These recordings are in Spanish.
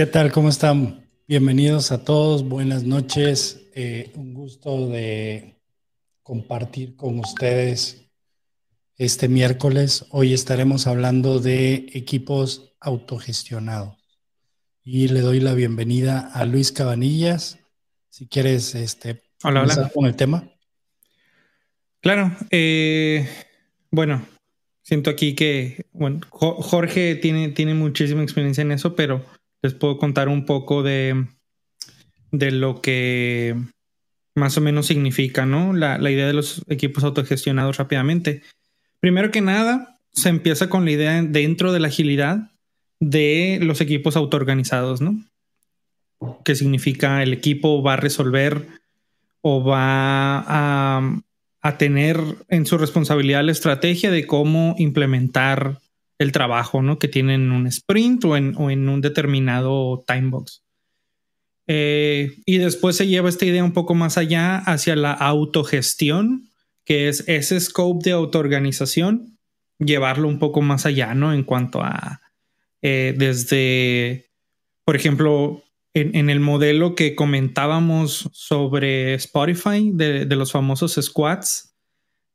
¿Qué tal? ¿Cómo están? Bienvenidos a todos, buenas noches. Eh, un gusto de compartir con ustedes este miércoles. Hoy estaremos hablando de equipos autogestionados. Y le doy la bienvenida a Luis Cabanillas. Si quieres, este, hola, hola. con el tema. Claro. Eh, bueno, siento aquí que, bueno, Jorge tiene, tiene muchísima experiencia en eso, pero les puedo contar un poco de, de lo que más o menos significa, ¿no? La, idea de los equipos autogestionados rápidamente. Primero que nada, se empieza con la idea dentro de la agilidad de los equipos autoorganizados, ¿no? Que significa el equipo va a resolver o va a, a tener en su responsabilidad la estrategia de cómo implementar el trabajo, ¿no? Que tienen un sprint o en, un determinado time box. Eh, y después se lleva esta idea un poco más allá hacia la autogestión, que es ese scope de autoorganización, llevarlo un poco más allá, ¿no? En cuanto a eh, desde, por ejemplo, en, el modelo que comentábamos sobre Spotify de, los famosos squads,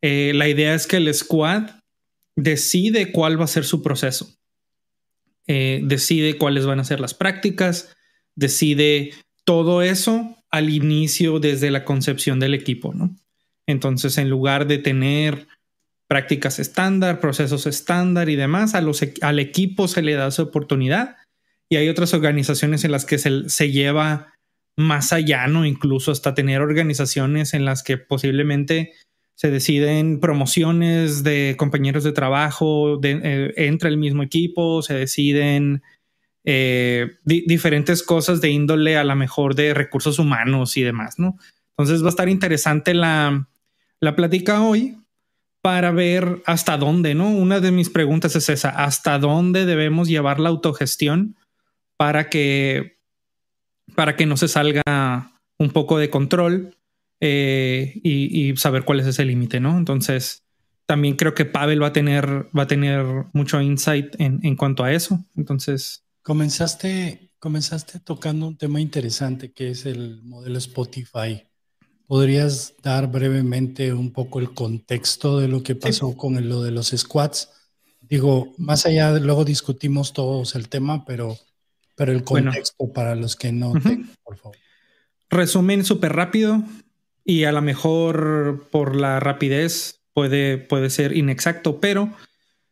eh, la idea es que el squad decide cuál va a ser su proceso, eh, decide cuáles van a ser las prácticas, decide todo eso al inicio desde la concepción del equipo, ¿no? Entonces, en lugar de tener prácticas estándar, procesos estándar y demás, al equipo se le da su oportunidad y hay otras organizaciones en las que se, se lleva más allá, ¿no? Incluso hasta tener organizaciones en las que posiblemente se deciden promociones de compañeros de trabajo eh, entre el mismo equipo, se deciden eh, diferentes cosas de índole a la mejor de recursos humanos y demás, ¿no? Entonces va a estar interesante la, la plática hoy para ver hasta dónde, ¿no? Una de mis preguntas es esa, ¿hasta dónde debemos llevar la autogestión para que, para que no se salga un poco de control? Eh, y, saber cuál es ese límite, ¿no? Entonces, también creo que Pavel va a tener, va a tener mucho insight en, en cuanto a eso. Entonces. Comenzaste, comenzaste tocando un tema interesante que es el modelo Spotify. ¿Podrías dar brevemente un poco el contexto de lo que pasó con lo de los squats? Digo, más allá, de, luego discutimos todos el tema, pero, pero el contexto para los que no tengan, por favor. Resumen súper rápido y a lo mejor por la rapidez puede, puede ser inexacto, pero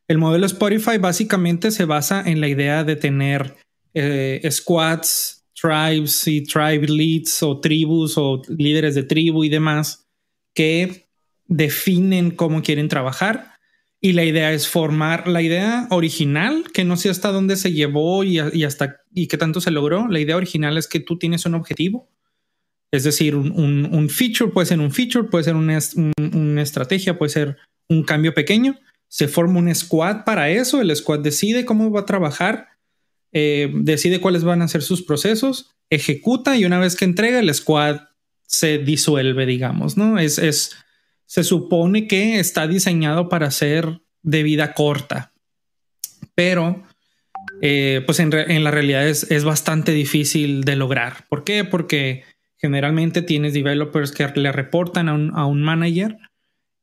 el modelo Spotify básicamente se basa en la idea de tener eh, squads, tribes y tribe leads o tribus o líderes de tribu y demás que definen cómo quieren trabajar. Y la idea es formar la idea original, que no sé hasta dónde se llevó y, y hasta y qué tanto se logró. La idea original es que tú tienes un objetivo es decir, un, feature puede ser un feature, puede ser una, estrategia, puede ser un cambio pequeño. Se forma un squad para eso. El squad decide cómo va a trabajar, eh, decide cuáles van a ser sus procesos, ejecuta y una vez que entrega, el squad se disuelve, digamos, ¿no? Es, es, se supone que está diseñado para ser de vida corta, pero eh, pues en, la realidad es, es, bastante difícil de lograr. ¿Por qué? Porque Generalmente tienes developers que le reportan a un, manager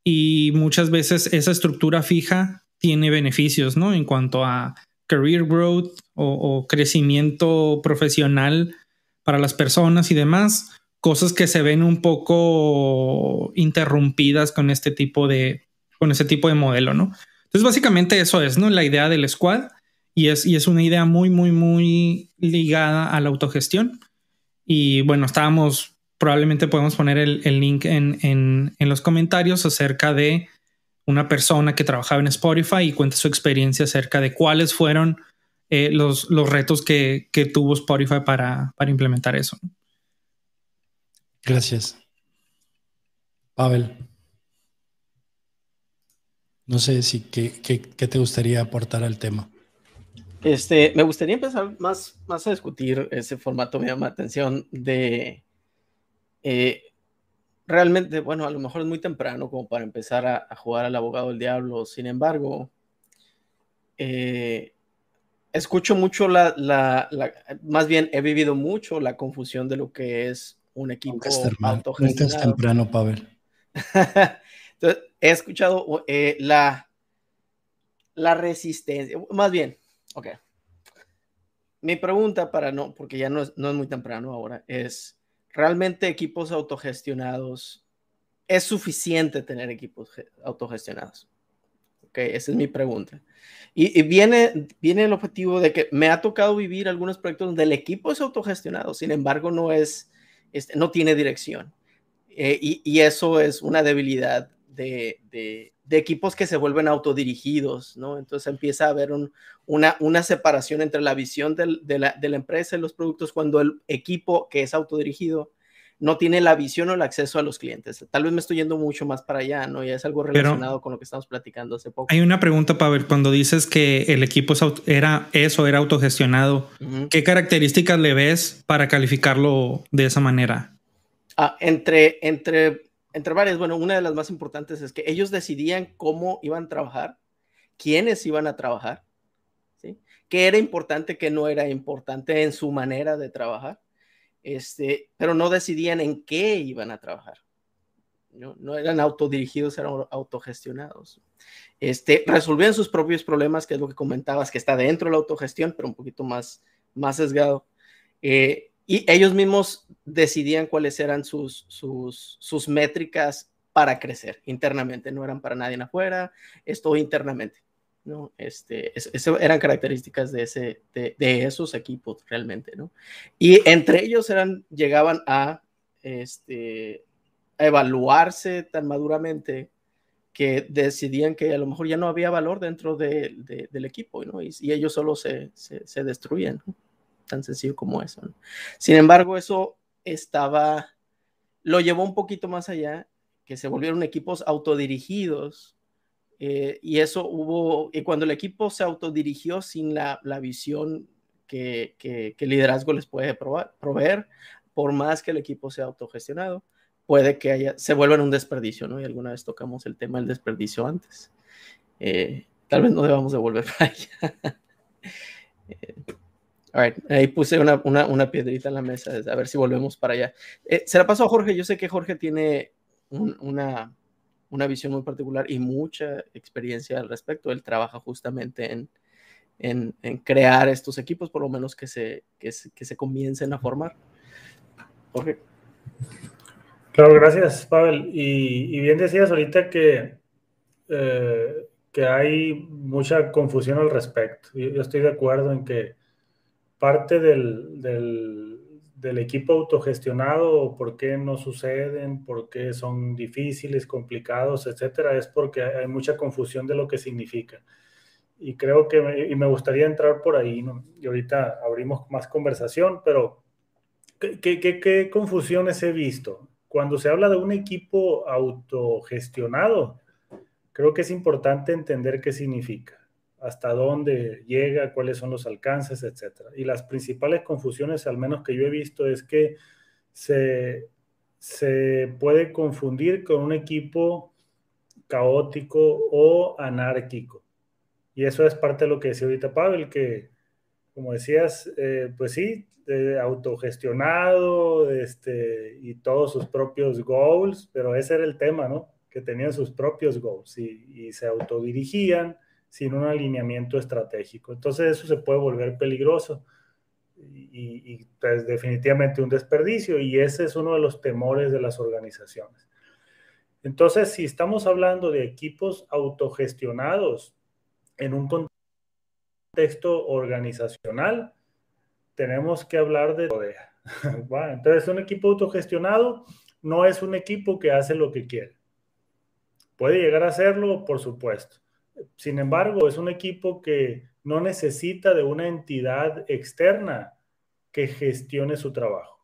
y muchas veces esa estructura fija tiene beneficios, ¿no? En cuanto a career growth o, crecimiento profesional para las personas y demás, cosas que se ven un poco interrumpidas con este tipo de, con este tipo de modelo, ¿no? Entonces, básicamente eso es, ¿no? La idea del squad y es, y es una idea muy, muy, muy ligada a la autogestión. Y bueno, estábamos, probablemente podemos poner el, link en, en, los comentarios acerca de una persona que trabajaba en Spotify y cuenta su experiencia acerca de cuáles fueron eh, los, los, retos que, que, tuvo Spotify para, para implementar eso. Gracias. Pavel. No sé si qué te gustaría aportar al tema. Este, me gustaría empezar más, más a discutir ese formato, me llama la atención de eh, realmente, bueno, a lo mejor es muy temprano como para empezar a, jugar al abogado del diablo, sin embargo, eh, escucho mucho la, la, más bien he vivido mucho la confusión de lo que es un equipo autogestionado. es temprano, Pavel. Entonces, he escuchado eh, la, la resistencia, más bien, Ok. Mi pregunta para no, porque ya no es, no es muy temprano ahora, es, ¿realmente equipos autogestionados es suficiente tener equipos autogestionados? Ok, esa es mi pregunta. Y, viene, viene el objetivo de que me ha tocado vivir algunos proyectos donde el equipo es autogestionado, sin embargo no es, este, no tiene dirección. Eh, y, y, eso es una debilidad de, de, de equipos que se vuelven autodirigidos, ¿no? Entonces empieza a haber una, una separación entre la visión de, la, empresa y los productos cuando el equipo que es autodirigido no tiene la visión o el acceso a los clientes. Tal vez me estoy yendo mucho más para allá, ¿no? Ya es algo relacionado con lo que estamos platicando hace poco. Hay una pregunta, Pavel, cuando dices que el equipo era eso, era autogestionado, ¿qué características le ves para calificarlo de esa manera? Ah, entre, entre entre varias, bueno, una de las más importantes es que ellos decidían cómo iban a trabajar, quiénes iban a trabajar, ¿sí? qué era importante, qué no era importante en su manera de trabajar, este, pero no decidían en qué iban a trabajar. No, no eran autodirigidos, eran autogestionados. Este, resolvían sus propios problemas, que es lo que comentabas, que está dentro de la autogestión, pero un poquito más, más sesgado. Eh, y ellos mismos decidían cuáles eran sus, sus, métricas para crecer internamente, no eran para nadie afuera, esto internamente. ¿no? Este, eso eran características de, ese, de, esos equipos realmente, ¿no? Y entre ellos eran, llegaban a, este, a evaluarse tan maduramente que decidían que a lo mejor ya no había valor dentro de, del equipo, ¿no? Y, ellos solo se, se, destruían. Tan sencillo como eso. Sin embargo, eso estaba, lo llevó un poquito más allá, que se volvieron equipos autodirigidos. Eh, y eso hubo, y cuando el equipo se autodirigió sin la, visión que, que, el liderazgo les puede proveer, por más que el equipo sea autogestionado, puede que haya, se vuelva un desperdicio, ¿no? Y alguna vez tocamos el tema del desperdicio antes. Eh, tal vez no debamos de volver para allá. Eh, ahí puse una, una, piedrita en la mesa, a ver si volvemos para allá. Eh, se la pasó a Jorge, yo sé que Jorge tiene una, una visión muy particular y mucha experiencia al respecto. Él trabaja justamente en, en, en crear estos equipos, por lo menos que se, que se, que se comiencen a formar. Jorge. Claro, gracias, Pavel. Y, y bien decías ahorita que, eh, que hay mucha confusión al respecto. yo estoy de acuerdo en que parte del, del, equipo autogestionado, por qué no suceden, por qué son difíciles, complicados, etcétera, es porque hay mucha confusión de lo que significa. Y creo que me, y me gustaría entrar por ahí, ¿no? y ahorita abrimos más conversación, pero ¿qué, qué, qué confusiones he visto? Cuando se habla de un equipo autogestionado, creo que es importante entender qué significa hasta dónde llega, cuáles son los alcances, etc. Y las principales confusiones, al menos que yo he visto, es que se, se puede confundir con un equipo caótico o anárquico. Y eso es parte de lo que decía ahorita Pavel, que como decías, eh, pues sí, autogestionado este, y todos sus propios goals, pero ese era el tema, ¿no? Que tenían sus propios goals y se autodirigían sin un alineamiento estratégico. Entonces eso se puede volver peligroso y, y definitivamente un desperdicio y ese es uno de los temores de las organizaciones. Entonces, si estamos hablando de equipos autogestionados en un contexto organizacional, tenemos que hablar de Entonces, un equipo autogestionado no es un equipo que hace lo que quiere. Puede llegar a hacerlo, por supuesto. Sin embargo, es un equipo que no necesita de una entidad externa que gestione su trabajo.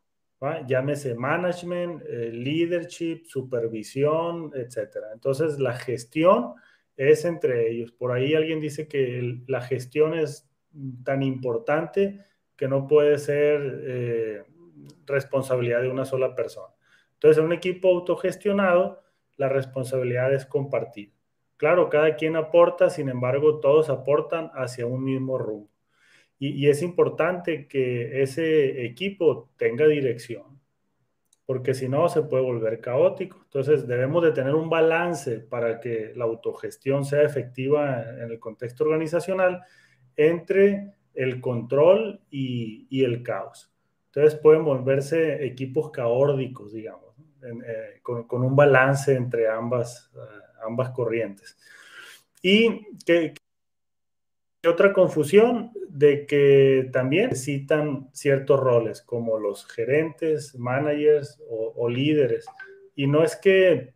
Llámese management, eh, leadership, supervisión, etc. Entonces, la gestión es entre ellos. Por ahí alguien dice que la gestión es tan importante que no puede ser eh, responsabilidad de una sola persona. Entonces, en un equipo autogestionado, la responsabilidad es compartida. Claro, cada quien aporta, sin embargo, todos aportan hacia un mismo rumbo. Y, es importante que ese equipo tenga dirección, porque si no se puede volver caótico. Entonces debemos de tener un balance para que la autogestión sea efectiva en el contexto organizacional entre el control y, el caos. Entonces pueden volverse equipos caórdicos, digamos, eh, con, un balance entre ambas, eh, ambas corrientes. Y que, otra confusión de que también necesitan ciertos roles como los gerentes, managers o, líderes. Y no es que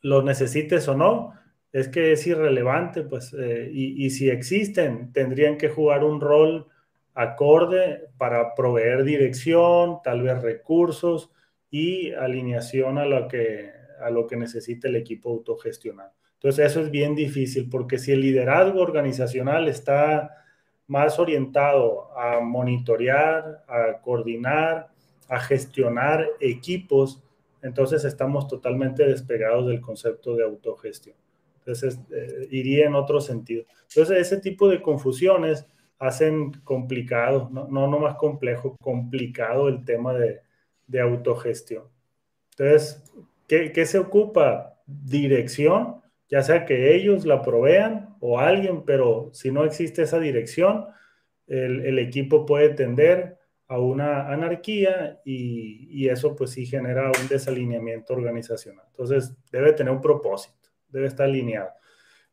los necesites o no, es que es irrelevante, pues, eh, y, si existen, tendrían que jugar un rol acorde para proveer dirección, tal vez recursos y alineación a lo que, a lo que necesita el equipo autogestionado. Entonces, eso es bien difícil porque si el liderazgo organizacional está más orientado a monitorear, a coordinar, a gestionar equipos, entonces estamos totalmente despegados del concepto de autogestión. Entonces, eh, iría en otro sentido. Entonces, ese tipo de confusiones hacen complicado, no, no, más complejo, complicado el tema de, de autogestión. Entonces, ¿qué, ¿qué, se ocupa? Dirección, ya sea que ellos la provean o alguien, pero si no existe esa dirección, el, el equipo puede tender a una anarquía y, y, eso pues sí genera un desalineamiento organizacional. Entonces, debe tener un propósito debe estar alineado.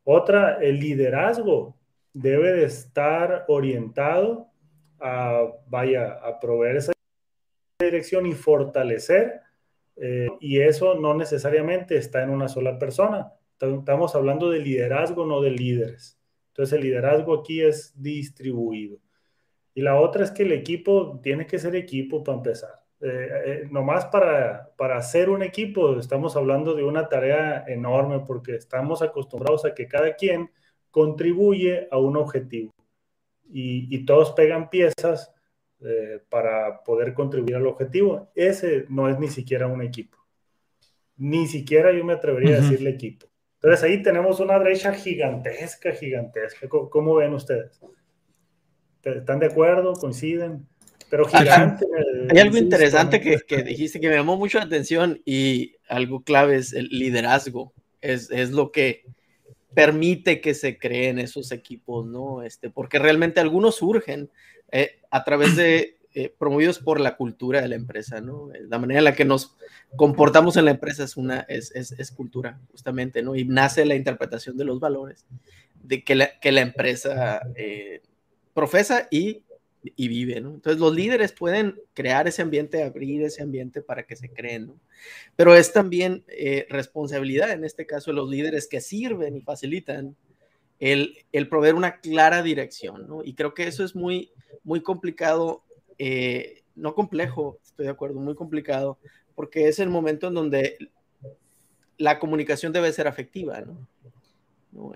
Otra, el liderazgo debe de estar orientado a, vaya, a proveer esa dirección y fortalecer, eh, y eso no necesariamente está en una sola persona. Estamos hablando de liderazgo, no de líderes. Entonces el liderazgo aquí es distribuido. Y la otra es que el equipo tiene que ser equipo para empezar. Eh, eh, nomás para, para hacer un equipo estamos hablando de una tarea enorme porque estamos acostumbrados a que cada quien contribuye a un objetivo y, todos pegan piezas eh, para poder contribuir al objetivo. Ese no es ni siquiera un equipo. Ni siquiera yo me atrevería a decirle equipo. Entonces ahí tenemos una brecha gigantesca, gigantesca. cómo ven ustedes? ¿Están de acuerdo? ¿Coinciden? pero gigante. Hay algo interesante que, que, dijiste que me llamó mucho la atención y algo clave es el liderazgo. Es, es, lo que permite que se creen esos equipos, ¿no? Este, porque realmente algunos surgen eh, a través de eh, promovidos por la cultura de la empresa, ¿no? La manera en la que nos comportamos en la empresa es una es, es, cultura, justamente, ¿no? Y nace la interpretación de los valores de que la, que la empresa eh, profesa y y vive, ¿no? Entonces los líderes pueden crear ese ambiente, abrir ese ambiente para que se creen, ¿no? Pero es también eh, responsabilidad, en este caso, de los líderes que sirven y facilitan el, el, proveer una clara dirección, ¿no? Y creo que eso es muy, muy complicado, eh, no complejo, estoy de acuerdo, muy complicado, porque es el momento en donde la comunicación debe ser afectiva, ¿no?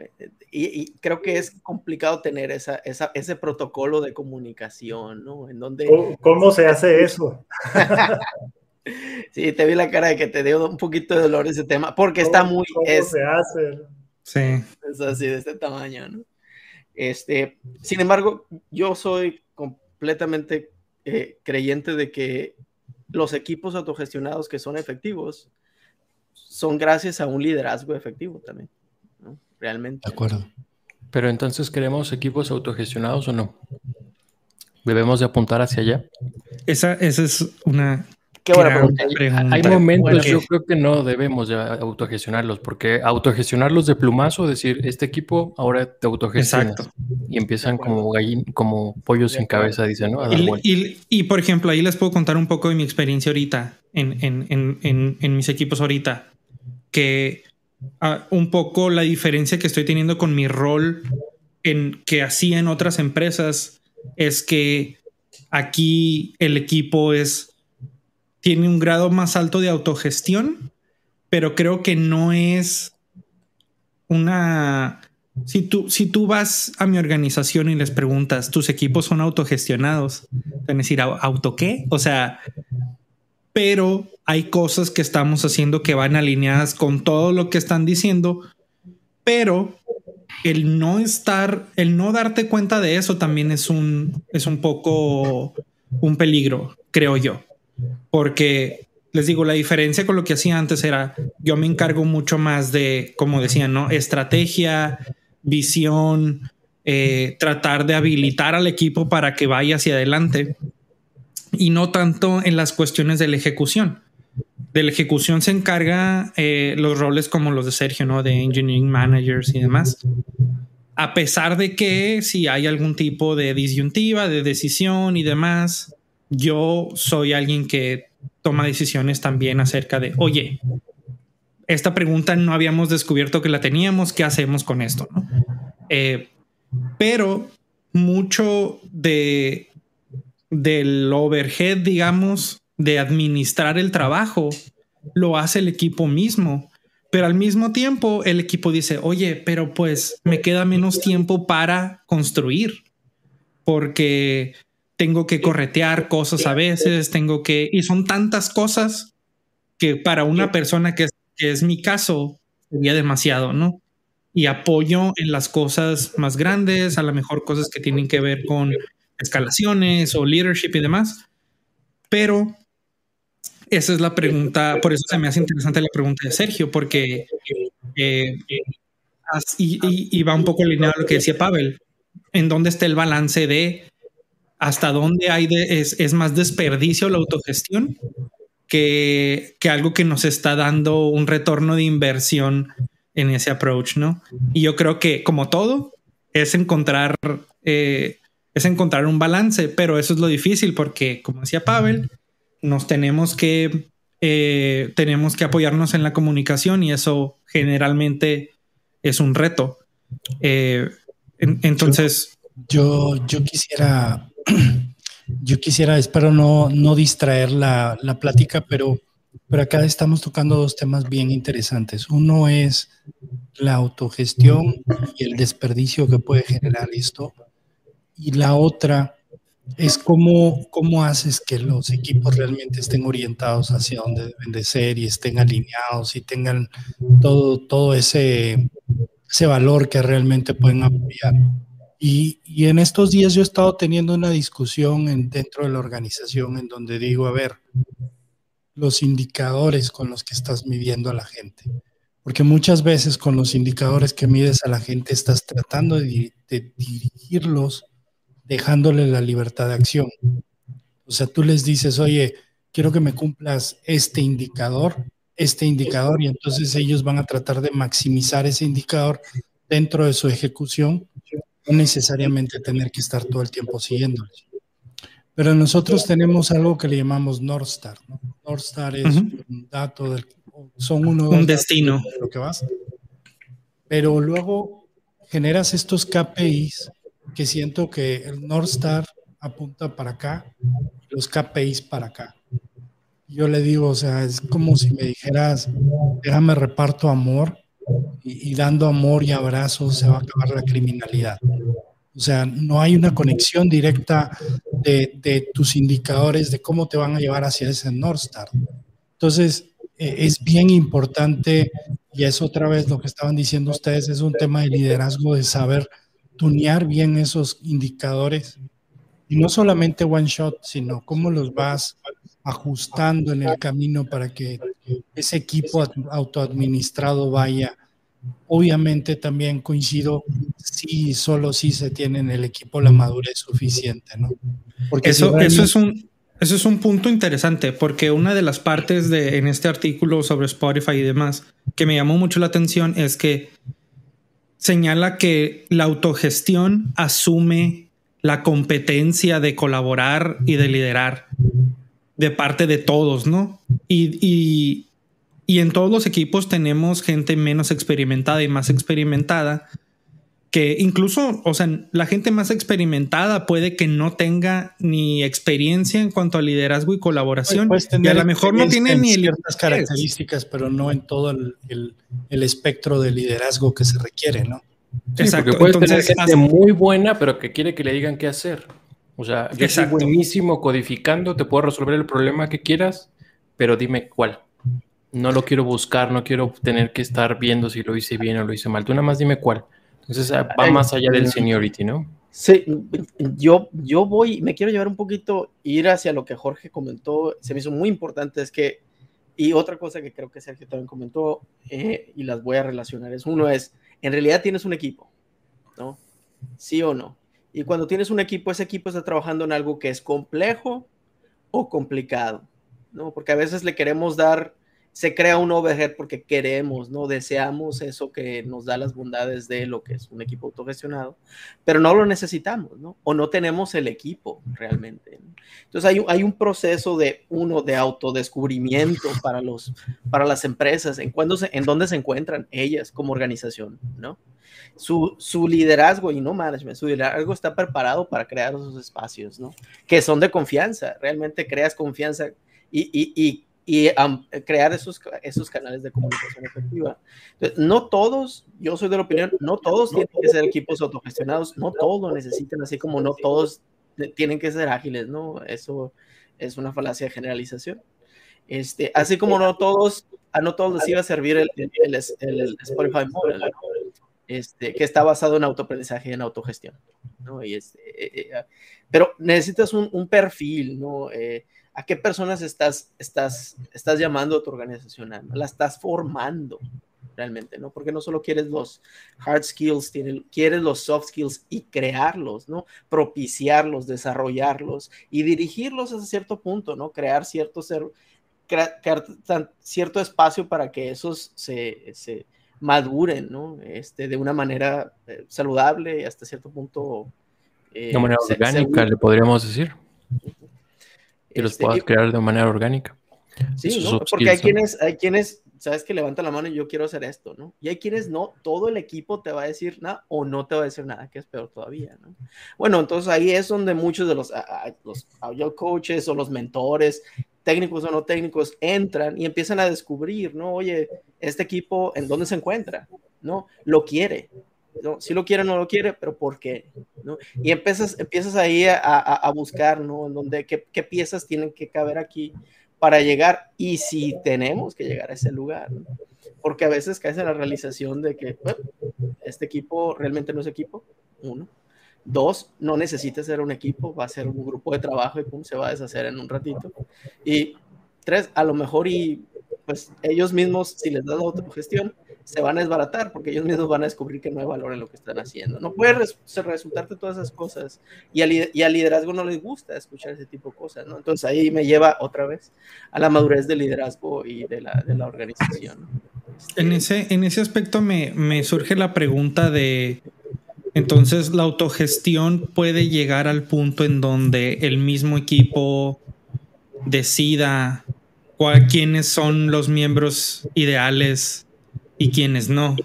Eh, y, creo que es complicado tener esa, ese protocolo de comunicación, ¿no? En donde... ¿Cómo, se hace eso? sí, te vi la cara de que te dio un poquito de dolor ese tema, porque está muy... ¿Cómo se hace? Sí. Es así, de este tamaño, ¿no? Este, sin embargo, yo soy completamente eh, creyente de que los equipos autogestionados que son efectivos son gracias a un liderazgo efectivo también realmente. De acuerdo. Pero entonces, ¿queremos equipos autogestionados o no? ¿Debemos de apuntar hacia allá? Esa, esa es una Qué buena pregunta. Hay momentos, yo creo que no debemos de autogestionarlos, porque autogestionarlos de plumazo, decir, este equipo ahora te autogestiona. Y empiezan como gallin, como pollos sin cabeza, dicen, ¿no? Y, por ejemplo, ahí les puedo contar un poco de mi experiencia ahorita en, en, mis equipos ahorita, que ah, un poco la diferencia que estoy teniendo con mi rol en que hacía en otras empresas es que aquí el equipo es tiene un grado más alto de autogestión, pero creo que no es una... Si tú, si tú vas a mi organización y les preguntas, ¿tus equipos son autogestionados? Van decir, ¿auto qué? O sea, pero hay cosas que estamos haciendo que van alineadas con todo lo que están diciendo, pero el no estar, el no darte cuenta de eso también es un, es un poco un peligro, creo yo porque les digo, la diferencia con lo que hacía antes era, yo me encargo mucho más de, como decían, ¿no? Estrategia, visión, eh, tratar de habilitar al equipo para que vaya hacia adelante y no tanto en las cuestiones de la ejecución. De la ejecución se encarga eh, los roles como los de Sergio, ¿no? De engineering managers y demás. A pesar de que si hay algún tipo de disyuntiva, de decisión y demás, yo soy alguien que toma decisiones también acerca de, oye, esta pregunta no habíamos descubierto que la teníamos, ¿qué hacemos con esto? Eh, pero mucho de del overhead, digamos, de administrar el trabajo, lo hace el equipo mismo. Pero al mismo tiempo, el equipo dice, oye, pero pues me queda menos tiempo para construir, porque tengo que corretear cosas a veces, tengo que, y son tantas cosas que para una persona que es, mi caso sería demasiado, ¿no? Y apoyo en las cosas más grandes, a lo mejor cosas que tienen que ver con escalaciones o leadership y demás. Pero esa es la pregunta, por eso se me hace interesante la pregunta de Sergio, porque eh, y, va un poco alineado a lo que decía Pavel, en dónde está el balance de hasta dónde hay de, es, más desperdicio la autogestión que, algo que nos está dando un retorno de inversión en ese approach, ¿no? Y yo creo que como todo es encontrar, eh, es encontrar un balance, pero eso es lo difícil porque, como decía Pavel, nos tenemos que, eh, tenemos que apoyarnos en la comunicación y eso generalmente es un reto. Eh, entonces... Yo, yo quisiera yo quisiera, espero no, no distraer la, la, plática, pero, pero acá estamos tocando dos temas bien interesantes. Uno es la autogestión y el desperdicio que puede generar esto. Y la otra es cómo, cómo haces que los equipos realmente estén orientados hacia donde deben de ser y estén alineados y tengan todo, todo ese, ese valor que realmente pueden apoyar. Y, en estos días yo he estado teniendo una discusión en, dentro de la organización en donde digo, a ver, los indicadores con los que estás midiendo a la gente. Porque muchas veces con los indicadores que mides a la gente estás tratando de, de dirigirlos dejándole la libertad de acción. O sea, tú les dices, oye, quiero que me cumplas este indicador, este indicador, y entonces ellos van a tratar de maximizar ese indicador dentro de su ejecución no necesariamente tener que estar todo el tiempo siguiéndoles. Pero nosotros tenemos algo que le llamamos North Star. ¿no? North Star es un dato del, son uno un destino de lo que vas. Pero luego generas estos KPIs que siento que el North Star apunta para acá, los KPIs para acá. Yo le digo, o sea, es como si me dijeras, déjame reparto amor y, dando amor y abrazos se va a acabar la criminalidad. O sea, no hay una conexión directa de, tus indicadores de cómo te van a llevar hacia ese North Star. Entonces, eh, es bien importante, y es otra vez lo que estaban diciendo ustedes, es un tema de liderazgo, de saber tunear bien esos indicadores. Y no solamente one shot, sino cómo los vas ajustando en el camino para que ese equipo autoadministrado vaya obviamente también coincido si solo si se tiene en el equipo la madurez suficiente, ¿no? Porque eso, eso es un eso es un punto interesante porque una de las partes de en este artículo sobre Spotify y demás que me llamó mucho la atención es que señala que la autogestión asume la competencia de colaborar y de liderar de parte de todos, ¿no? Y, y, y en todos los equipos tenemos gente menos experimentada y más experimentada que incluso, o sea, la gente más experimentada puede que no tenga ni experiencia en cuanto a liderazgo y colaboración. y a lo mejor no tiene ni ciertas características, pero no en todo el, espectro de liderazgo que se requiere, ¿no? Exacto. Porque puede Entonces, gente muy buena, pero que quiere que le digan qué hacer. O sea, yo soy buenísimo codificando, te puedo resolver el problema que quieras, pero dime cuál. No lo quiero buscar, no quiero tener que estar viendo si lo hice bien o lo hice mal. Tú nada más dime cuál. Entonces ah, va más allá del seniority, ¿no? Sí, yo, yo voy, me quiero llevar un poquito, ir hacia lo que Jorge comentó, se me hizo muy importante, es que, y otra cosa que creo que Sergio también comentó, eh, y las voy a relacionar, es uno es, en realidad tienes un equipo, ¿no? Sí o no. Y cuando tienes un equipo, ese equipo está trabajando en algo que es complejo o complicado, ¿no? Porque a veces le queremos dar se crea un overhead porque queremos, ¿no? Deseamos eso que nos da las bondades de lo que es un equipo autogestionado, pero no lo necesitamos, ¿no? O no tenemos el equipo realmente. Entonces hay, hay un proceso de uno de autodescubrimiento para, los, para las empresas, en, cuándo se, en dónde se encuentran ellas como organización, ¿no? Su, su, liderazgo y no management, su liderazgo está preparado para crear esos espacios, ¿no? Que son de confianza, realmente creas confianza y, y, y y crear esos, esos canales de comunicación efectiva. no todos, yo soy de la opinión, no todos tienen que ser equipos autogestionados, no todos lo necesitan, así como no todos tienen que ser ágiles, ¿no? Eso es una falacia de generalización. Este, así como no todos, a no todos les iba a servir el, el, el, Spotify Model, este, que está basado en autoaprendizaje y en autogestión, ¿no? Y este, eh, eh, pero necesitas un, un perfil, ¿no? Eh, ¿A qué personas estás, estás, estás llamando a tu organización? La estás formando realmente, ¿no? Porque no solo quieres los hard skills, quieres los soft skills y crearlos, ¿no? Propiciarlos, desarrollarlos y dirigirlos a cierto punto, ¿no? Crear cierto, crear, cierto espacio para que esos se, se maduren, ¿no? Este, de una manera eh, saludable y hasta cierto punto. de una manera orgánica, le podríamos decir y los este, puedas crear de manera orgánica. Sí, porque hay quienes, hay quienes, sabes que levantan la mano y yo quiero hacer esto, ¿no? Y hay quienes no, todo el equipo te va a decir nada o no te va a decir nada, que es peor todavía, ¿no? Bueno, entonces ahí es donde muchos de los, los audio coaches o los mentores, técnicos o no técnicos, entran y empiezan a descubrir, ¿no? Oye, este equipo, ¿en dónde se encuentra? ¿No? Lo quiere, ¿no? Si lo quiere o no lo quiere, pero ¿por qué? ¿no? Y empiezas, empiezas ahí a, a, buscar, ¿no? En donde, qué, qué, piezas tienen que caber aquí para llegar y si tenemos que llegar a ese lugar, ¿no? Porque a veces caes en la realización de que este equipo realmente no es equipo, uno. Dos, no necesita ser un equipo, va a ser un grupo de trabajo y pum, se va a deshacer en un ratito. Y tres, a lo mejor y pues ellos mismos, si les das la autogestión, se van a desbaratar porque ellos mismos van a descubrir que no hay valor en lo que están haciendo. No puede resultarte todas esas cosas y al, y al, liderazgo no les gusta escuchar ese tipo de cosas, ¿no? Entonces ahí me lleva otra vez a la madurez del liderazgo y de la, de la organización. En, ese, en ese aspecto me, me surge la pregunta de, entonces la autogestión puede llegar al punto en donde el mismo equipo decida cuál, quiénes son los miembros ideales y quienes no.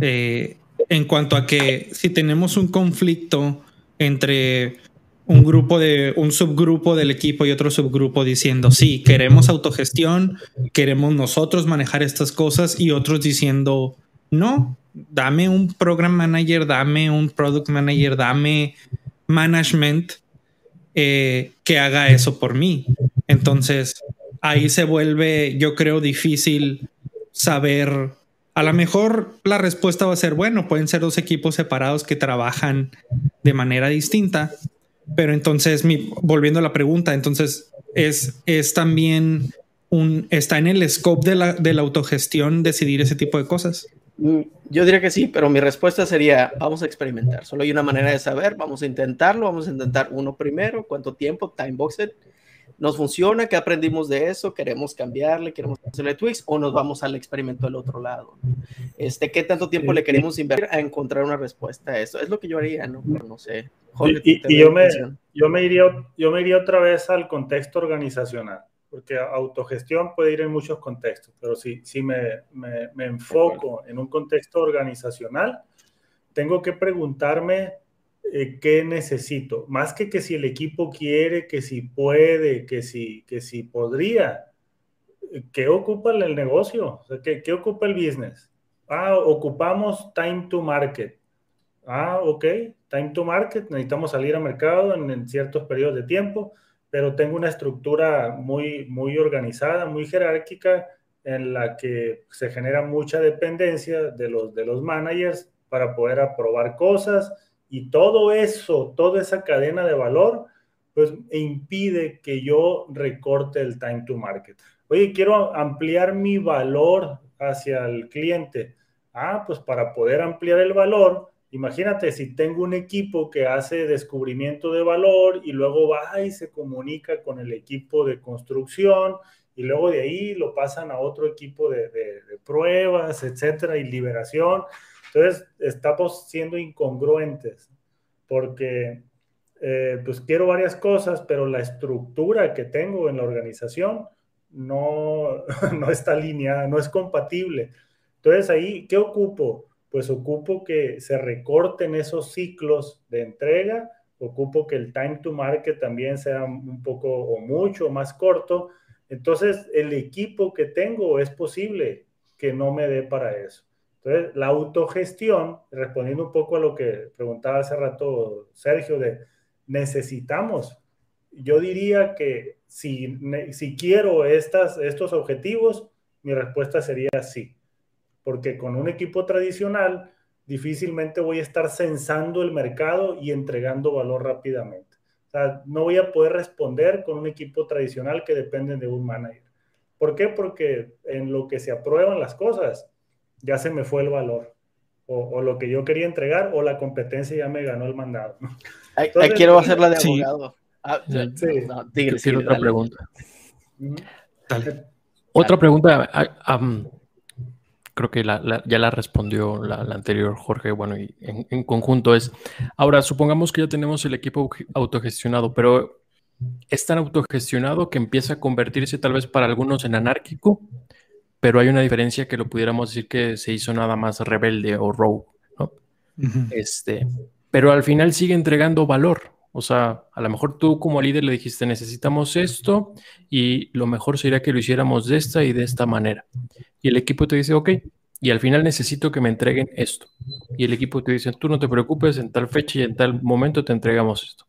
Eh, en cuanto a que si tenemos un conflicto entre un grupo de un subgrupo del equipo y otro subgrupo diciendo sí, queremos autogestión, queremos nosotros manejar estas cosas y otros diciendo no, dame un program manager, dame un product manager, dame management eh, que haga eso por mí. Entonces ahí se vuelve, yo creo, difícil saber, a lo mejor la respuesta va a ser, bueno, pueden ser dos equipos separados que trabajan de manera distinta, pero entonces, volviendo a la pregunta, entonces es, es también un, está en el scope de la, de la autogestión decidir ese tipo de cosas. Mm, yo diría que sí, pero mi respuesta sería, vamos a experimentar. Solo hay una manera de saber, vamos a intentarlo, vamos a intentar uno primero, cuánto tiempo, time boxed, nos funciona, qué aprendimos de eso, queremos cambiarle, queremos hacerle tweaks o nos vamos al experimento del otro lado. Este, ¿Qué tanto tiempo le queremos invertir a encontrar una respuesta a eso? Es lo que yo haría, ¿no? Pero no sé. y, yo, me, yo, me iría, yo me iría otra vez al contexto organizacional, porque autogestión puede ir en muchos contextos, pero si, si me, me, me enfoco en un contexto organizacional, tengo que preguntarme eh, qué necesito, más que que si el equipo quiere, que si puede, que si, que si podría. ¿Qué ocupa el negocio? ¿qué, ¿qué, ocupa el business? Ah, ocupamos time to market. Ah, ok, time to market, necesitamos salir al mercado en, en, ciertos periodos de tiempo, pero tengo una estructura muy, muy organizada, muy jerárquica, en la que se genera mucha dependencia de los, de los managers para poder aprobar cosas, y todo eso, toda esa cadena de valor, pues impide que yo recorte el time to market. Oye, quiero ampliar mi valor hacia el cliente. Ah, pues para poder ampliar el valor, imagínate si tengo un equipo que hace descubrimiento de valor y luego va y se comunica con el equipo de construcción y luego de ahí lo pasan a otro equipo de, de, de pruebas, etcétera, y liberación. Entonces, estamos siendo incongruentes porque eh, pues quiero varias cosas, pero la estructura que tengo en la organización no, no está alineada, no es compatible. Entonces ahí, ¿qué ocupo? Pues ocupo que se recorten esos ciclos de entrega, ocupo que el time to market también sea un poco o mucho más corto. Entonces, el equipo que tengo es posible que no me dé para eso. Entonces, la autogestión, respondiendo un poco a lo que preguntaba hace rato Sergio, de necesitamos, yo diría que si, si quiero estas, estos objetivos, mi respuesta sería sí, porque con un equipo tradicional difícilmente voy a estar censando el mercado y entregando valor rápidamente. O sea, no voy a poder responder con un equipo tradicional que depende de un manager. ¿Por qué? Porque en lo que se aprueban las cosas, ya se me fue el valor. O, lo que yo quería entregar, o la competencia ya me ganó el mandado. quiero hacerla de abogado. Ah, sí. otra pregunta. Otra pregunta. Ah, creo que ya la respondió la, anterior Jorge, bueno, y en, en, conjunto es, ahora supongamos que ya tenemos el equipo autogestionado, pero es tan autogestionado que empieza a convertirse tal vez para algunos en anárquico pero hay una diferencia que lo pudiéramos decir que se hizo nada más rebelde o rogue, ¿no? Este, pero al final sigue entregando valor. O sea, a lo mejor tú como líder le dijiste, necesitamos esto y lo mejor sería que lo hiciéramos de esta y de esta manera. Y el equipo te dice, ok, y al final necesito que me entreguen esto. Y el equipo te dice, tú no te preocupes, en tal fecha y en tal momento te entregamos esto.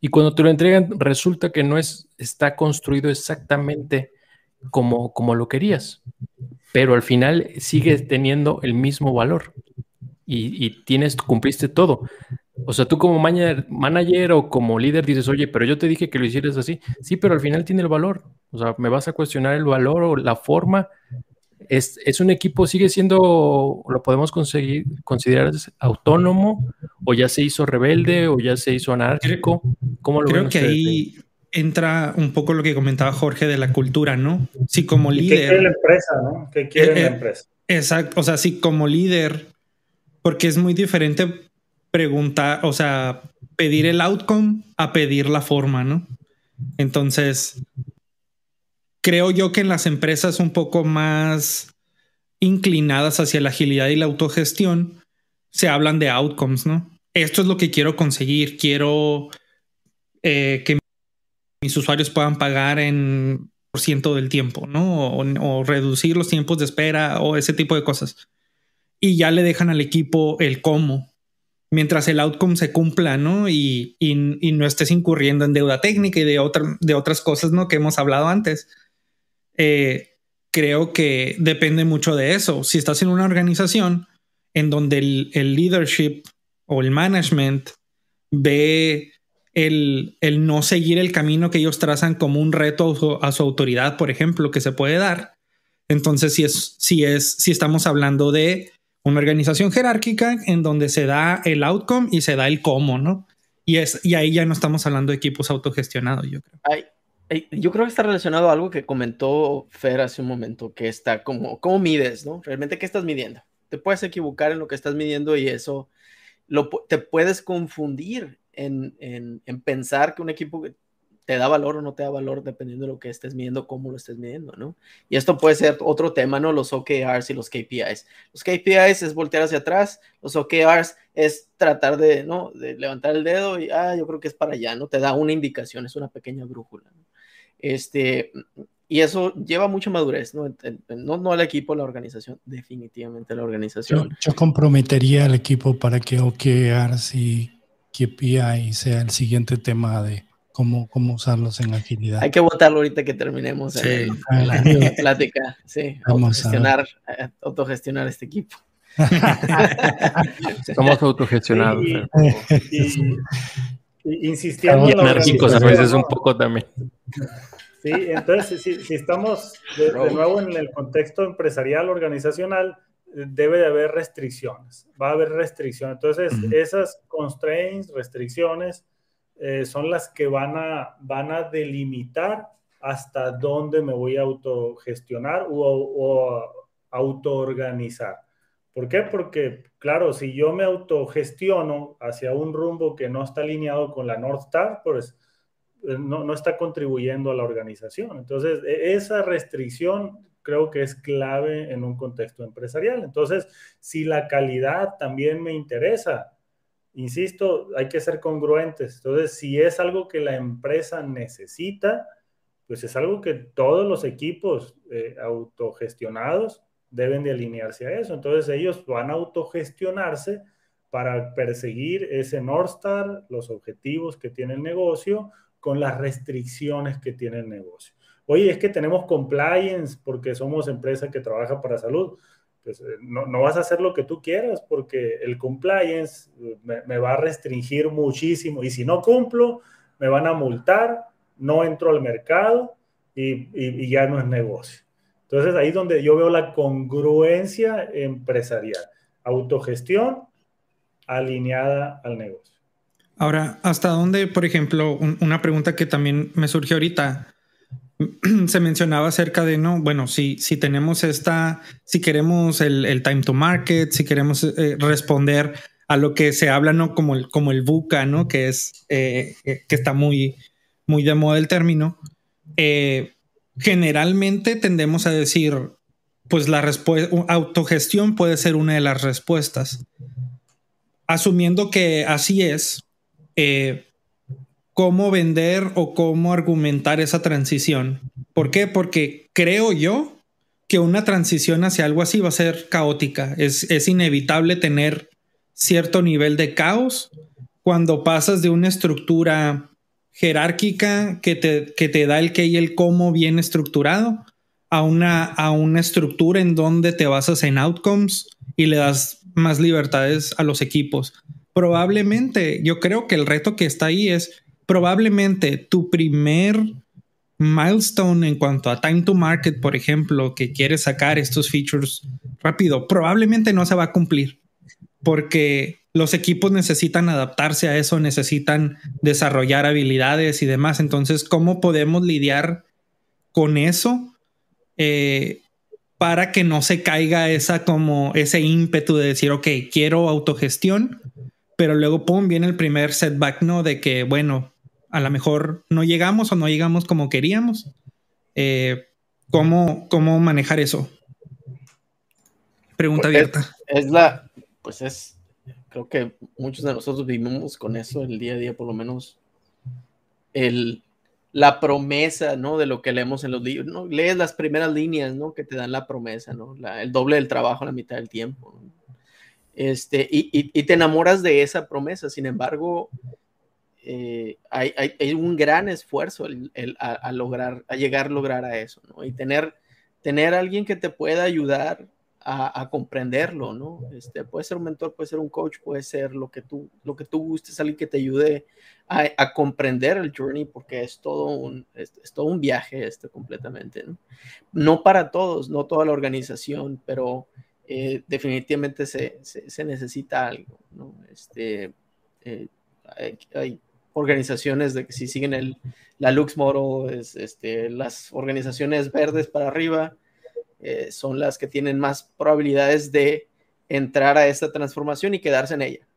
Y cuando te lo entregan, resulta que no es, está construido exactamente como, como lo querías, pero al final sigues teniendo el mismo valor y, y tienes, cumpliste todo. O sea, tú como manager, manager, o como líder dices, oye, pero yo te dije que lo hicieras así. Sí, pero al final tiene el valor. O sea, me vas a cuestionar el valor o la forma. Es, es un equipo, sigue siendo, lo podemos conseguir, considerar autónomo, o ya se hizo rebelde, o ya se hizo anárquico. ¿Cómo lo Creo que ahí, entra un poco lo que comentaba Jorge de la cultura, ¿no? Si como líder. ¿Qué quiere la empresa, no? ¿Qué quiere la eh, eh, empresa? Exacto. O sea, si como líder, porque es muy diferente preguntar, o sea, pedir el outcome a pedir la forma, ¿no? Entonces, creo yo que en las empresas un poco más inclinadas hacia la agilidad y la autogestión, se hablan de outcomes, ¿no? Esto es lo que quiero conseguir, quiero eh, que mis usuarios puedan pagar en por ciento del tiempo, ¿no? O, reducir los tiempos de espera o ese tipo de cosas. Y ya le dejan al equipo el cómo, mientras el outcome se cumpla, ¿no? Y, y, no estés incurriendo en deuda técnica y de, otra, de otras cosas, ¿no? Que hemos hablado antes. Eh, creo que depende mucho de eso. Si estás en una organización en donde el, el leadership o el management ve el, no seguir el camino que ellos trazan como un reto a su, autoridad, por ejemplo, que se puede dar. Entonces, si es, si es, si estamos hablando de una organización jerárquica en donde se da el outcome y se da el cómo, ¿no? Y, es, y ahí ya no estamos hablando de equipos autogestionados, yo creo. yo creo que está relacionado a algo que comentó Fer hace un momento, que está como, ¿cómo mides, no? Realmente, ¿qué estás midiendo? Te puedes equivocar en lo que estás midiendo y eso lo, te puedes confundir en, en, en pensar que un equipo te da valor o no te da valor dependiendo de lo que estés midiendo, cómo lo estés midiendo, ¿no? Y esto puede ser otro tema, ¿no? Los OKRs y los KPIs. Los KPIs es voltear hacia atrás, los OKRs es tratar de, ¿no? De levantar el dedo y, ah, yo creo que es para allá, ¿no? Te da una indicación, es una pequeña brújula. Este, y eso lleva mucha madurez, ¿no? No, no al equipo, la organización, definitivamente la organización. Yo, yo comprometería al equipo para que OKRs y KPI sea el siguiente tema de cómo, cómo usarlos en agilidad. Hay que votarlo ahorita que terminemos la, plática. Sí, autogestionar, eh, autogestionar este equipo. Somos autogestionados. Y, insistiendo en a veces un poco también. Sí, entonces si, si estamos de, nuevo en el contexto empresarial, organizacional, debe de haber restricciones, va a haber restricciones. Entonces, esas constraints, restricciones, eh, son las que van a, van a delimitar hasta dónde me voy a autogestionar o, o autoorganizar. ¿Por qué? Porque, claro, si yo me autogestiono hacia un rumbo que no está alineado con la North Star, pues eh, no, no está contribuyendo a la organización. Entonces, e, esa restricción creo que es clave en un contexto empresarial. Entonces, si la calidad también me interesa, insisto, hay que ser congruentes. Entonces, si es algo que la empresa necesita, pues es algo que todos los equipos eh, autogestionados deben de alinearse a eso. Entonces, ellos van a autogestionarse para perseguir ese North Star, los objetivos que tiene el negocio, con las restricciones que tiene el negocio. Oye, es que tenemos compliance porque somos empresa que trabaja para salud pues eh, no, no, vas a hacer lo que tú quieras porque el compliance eh, me, va a restringir muchísimo y si no cumplo, me van a multar, no entro al mercado y, y, ya no es negocio. Entonces ahí es donde yo veo la congruencia empresarial, autogestión alineada al negocio. Ahora, ¿hasta dónde, por ejemplo, una pregunta que también me surgió ahorita? se mencionaba acerca de, no, bueno, si, si tenemos esta, si queremos el, time to market, si queremos eh, responder a lo que se habla, ¿no? Como el, como el buca, ¿no? Que es, eh, eh, que está muy, muy de moda el término. generalmente tendemos a decir, pues la respuesta, autogestión puede ser una de las respuestas. Asumiendo que así es, cómo vender o cómo argumentar esa transición. ¿Por qué? Porque creo yo que una transición hacia algo así va a ser caótica. Es, inevitable tener cierto nivel de caos cuando pasas de una estructura jerárquica que te, que te da el qué y el cómo bien estructurado a una, a una estructura en donde te basas en outcomes y le das más libertades a los equipos. Probablemente yo creo que el reto que está ahí es probablemente tu primer milestone en cuanto a time to market, por ejemplo, que quieres sacar estos features rápido, probablemente no se va a cumplir porque los equipos necesitan adaptarse a eso, necesitan desarrollar habilidades y demás. Entonces, ¿cómo podemos lidiar con eso eh, para que no se caiga esa como ese ímpetu de decir, ok, quiero autogestión, pero luego pum, viene el primer setback, ¿no? De que, bueno, a lo mejor no llegamos o no llegamos como queríamos. Eh, ¿cómo, ¿Cómo manejar eso? Pregunta pues abierta. Es, la, pues es, creo que muchos de nosotros vivimos con eso el día a día, por lo menos el, la promesa, ¿no? De lo que leemos en los libros, ¿no? Lees las primeras líneas, ¿no? Que te dan la promesa, ¿no? el doble del trabajo a la mitad del tiempo. Este, y, y, te enamoras de esa promesa, sin embargo, eh, hay, un gran esfuerzo a, lograr, a llegar a lograr a eso, ¿no? Y tener, tener alguien que te pueda ayudar a, comprenderlo, ¿no? Este, puede ser un mentor, puede ser un coach, puede ser lo que tú, lo que tú gustes, alguien que te ayude a, comprender el journey, porque es todo un, es, todo un viaje este completamente, ¿no? No para todos, no toda la organización, pero eh, definitivamente se, necesita algo. Este, eh, hay, organizaciones de que si siguen el, la Lux Model, es, este, las organizaciones verdes para arriba eh, son las que tienen más probabilidades de entrar a esta transformación y quedarse en ella.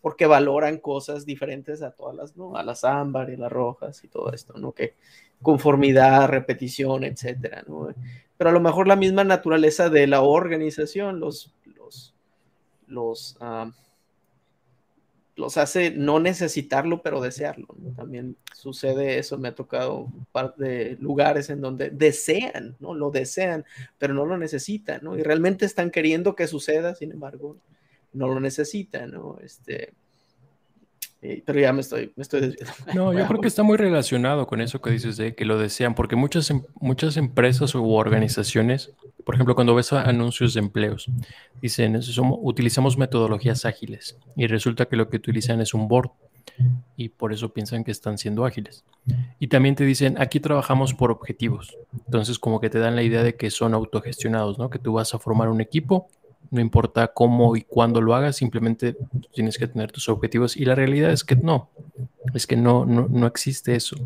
Porque valoran cosas diferentes a todas las, ¿no? A las ámbar y las rojas y todo esto, ¿no? Que conformidad, repetición, etcétera, ¿no? pero a lo mejor la misma naturaleza de la organización los, los, los, ah, los hace no necesitarlo, pero desearlo. También sucede eso, me ha tocado un par de lugares en donde desean, ¿no? Lo desean, pero no lo necesitan, ¿no? Y realmente están queriendo que suceda, sin embargo, no lo necesitan, ¿no? Este, pero ya me estoy, me estoy desviando. No, yo creo que está muy relacionado con eso que dices de que lo desean, porque muchas, em, muchas empresas u organizaciones, por ejemplo, cuando ves anuncios de empleos, dicen, somos, utilizamos metodologías ágiles y resulta que lo que utilizan es un board y por eso piensan que están siendo ágiles. Y también te dicen, aquí trabajamos por objetivos. Entonces, como que te dan la idea de que son autogestionados, ¿no? Que tú vas a formar un equipo no importa cómo y cuándo lo hagas, simplemente tienes que tener tus objetivos. Y la realidad es que no, es que no, no, existe eso.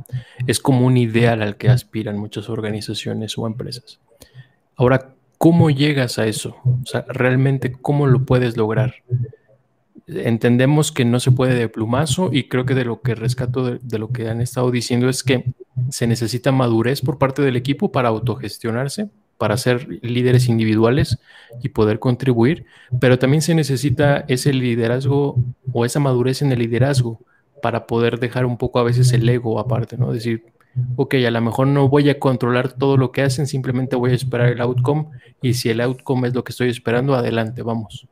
Es como un ideal al que aspiran muchas organizaciones o empresas. Ahora, ¿cómo llegas a eso? O sea, realmente, ¿cómo lo puedes lograr? Entendemos que no se puede de plumazo y creo que de lo que rescato de, de lo que han estado diciendo es que se necesita madurez por parte del equipo para autogestionarse para ser líderes individuales y poder contribuir, pero también se necesita ese liderazgo o esa madurez en el liderazgo para poder dejar un poco a veces el ego aparte, ¿no? Decir, ok, a lo mejor no voy a controlar todo lo que hacen, simplemente voy a esperar el outcome y si el outcome es lo que estoy esperando, adelante, vamos.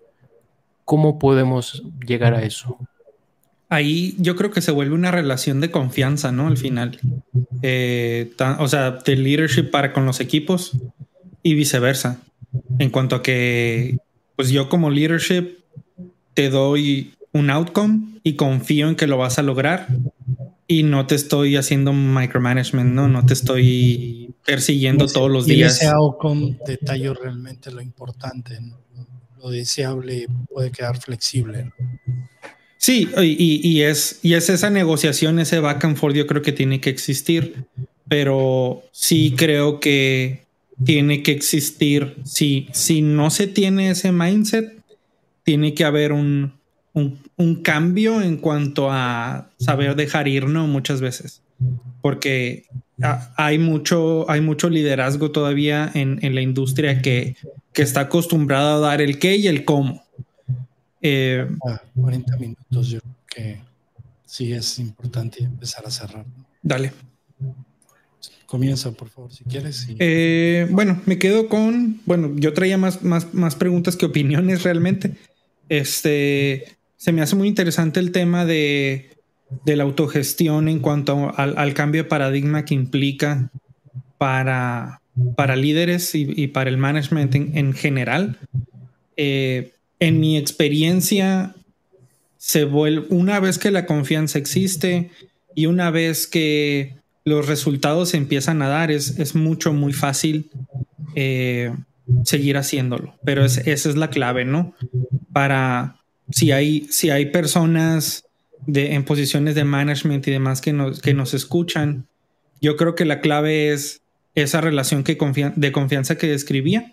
¿Cómo podemos llegar a eso? Ahí yo creo que se vuelve una relación de confianza, ¿no? Al final. Eh, o sea, de leadership para con los equipos y viceversa. En cuanto a que, pues yo como leadership te doy un outcome y confío en que lo vas a lograr y no te estoy haciendo micromanagement, no, no te estoy persiguiendo todos los días. ese outcome detallo realmente lo importante, lo deseable puede quedar flexible. Sí, y, y, es, y es esa negociación, ese back and forth, yo creo que tiene que existir, pero sí creo que tiene que existir. Si, si no se tiene ese mindset, tiene que haber un, cambio en cuanto a saber dejar ir, ¿no? Muchas veces. Porque hay mucho, hay mucho liderazgo todavía en, la industria que, está acostumbrado a dar el qué y el cómo. 40 eh, ah, minutos, yo creo que sí es importante empezar a cerrar. Dale. Comienza, por favor, si quieres. Eh, bueno, me quedo con. Bueno, yo traía más, más, más preguntas que opiniones realmente. Este. Se me hace muy interesante el tema de, la autogestión en cuanto al, cambio de paradigma que implica para, para líderes y, para el management en, general. Eh, en mi experiencia, se vuelve, una vez que la confianza existe y una vez que los resultados se empiezan a dar, es, es mucho, muy fácil eh, seguir haciéndolo. Pero esa es la clave, ¿no? Para si hay, si hay personas de, en posiciones de management y demás que nos, que nos escuchan, yo creo que la clave es esa relación que de confianza que describía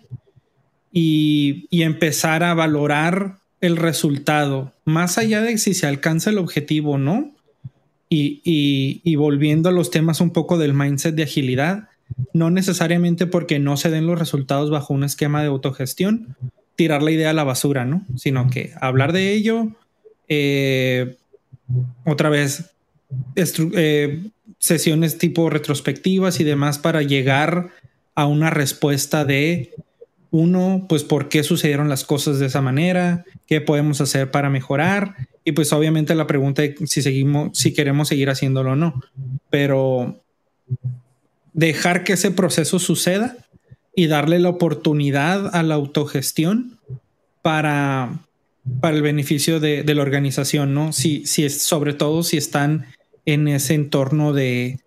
y, y empezar a valorar el resultado, más allá de si se alcanza el objetivo o no, y, volviendo a los temas un poco del mindset de agilidad, no necesariamente porque no se den los resultados bajo un esquema de autogestión, tirar la idea a la basura, ¿no? Sino que hablar de ello, eh, otra vez, eh, sesiones tipo retrospectivas y demás para llegar a una respuesta de uno, pues por qué sucedieron las cosas de esa manera, qué podemos hacer para mejorar y pues obviamente la pregunta es si seguimos, si queremos seguir haciéndolo o no. Pero dejar que ese proceso suceda y darle la oportunidad a la autogestión para, para el beneficio de, la organización, ¿no? Si, si es, sobre todo si están en ese entorno de,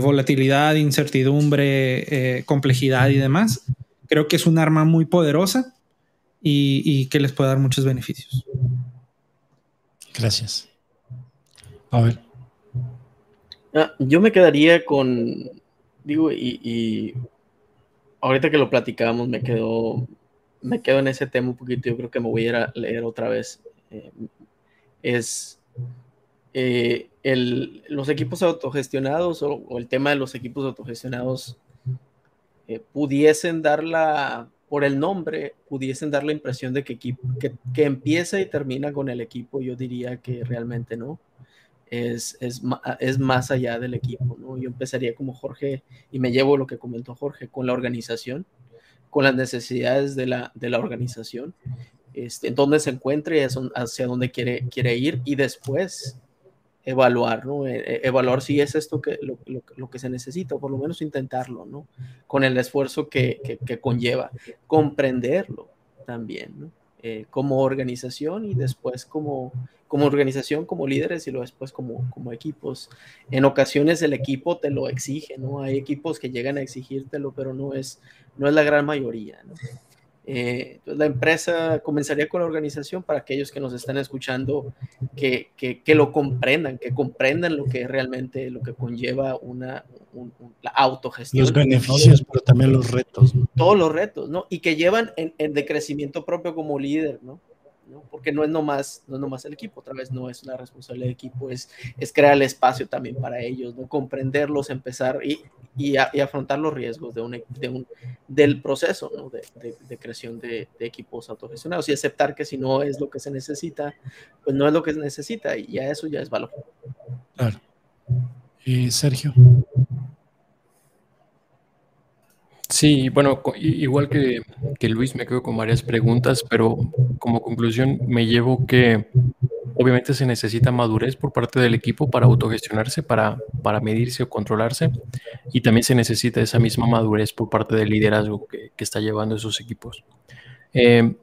volatilidad, incertidumbre, eh, complejidad y demás creo que es un arma muy poderosa y, que les puede dar muchos beneficios. Gracias. A ver. Ah, yo me quedaría con, digo, y, ahorita que lo platicábamos me quedo, me quedo en ese tema un poquito, yo creo que me voy a ir a leer otra vez. Eh, es eh, el, los equipos autogestionados o, el tema de los equipos autogestionados eh, pudiesen dar la, por el nombre, pudiesen dar la impresión de que, que, que, empieza y termina con el equipo, yo diría que realmente no. Es, es, es, más allá del equipo, ¿no? Yo empezaría como Jorge, y me llevo lo que comentó Jorge, con la organización, con las necesidades de la, de la organización, este, en dónde se encuentra y hacia dónde quiere, quiere ir, y después evaluar, ¿no? E, e, evaluar si es esto que, lo, lo, que se necesita, o por lo menos intentarlo, ¿no? Con el esfuerzo que, que, conlleva, comprenderlo también, ¿no? Eh, como organización y después como, como organización, como líderes y luego después como, como equipos. En ocasiones el equipo te lo exige, ¿no? Hay equipos que llegan a exigírtelo, pero no es, no es la gran mayoría, ¿no? Eh, la empresa comenzaría con la organización para aquellos que nos están escuchando que, que, lo comprendan, que comprendan lo que realmente lo que conlleva una la autogestión. Los beneficios, pero también los retos. Todos los retos, ¿no? Y que llevan en, en de crecimiento propio como líder, ¿no? Porque no es nomás, no es nomás el equipo, otra vez no es la responsabilidad del equipo, es, es crear el espacio también para ellos, ¿no? Comprenderlos, empezar y, y, afrontar los riesgos de un, de un, del proceso. De, de, creación de, equipos autogestionados y aceptar que si no es lo que se necesita, pues no es lo que se necesita y ya eso ya es valor. Claro. y Sergio. Sí, bueno, igual que, Luis, me quedo con varias preguntas, pero como conclusión me llevo que obviamente se necesita madurez por parte del equipo para autogestionarse, para, para medirse o controlarse, y también se necesita esa misma madurez por parte del liderazgo que, está llevando esos equipos. Eh,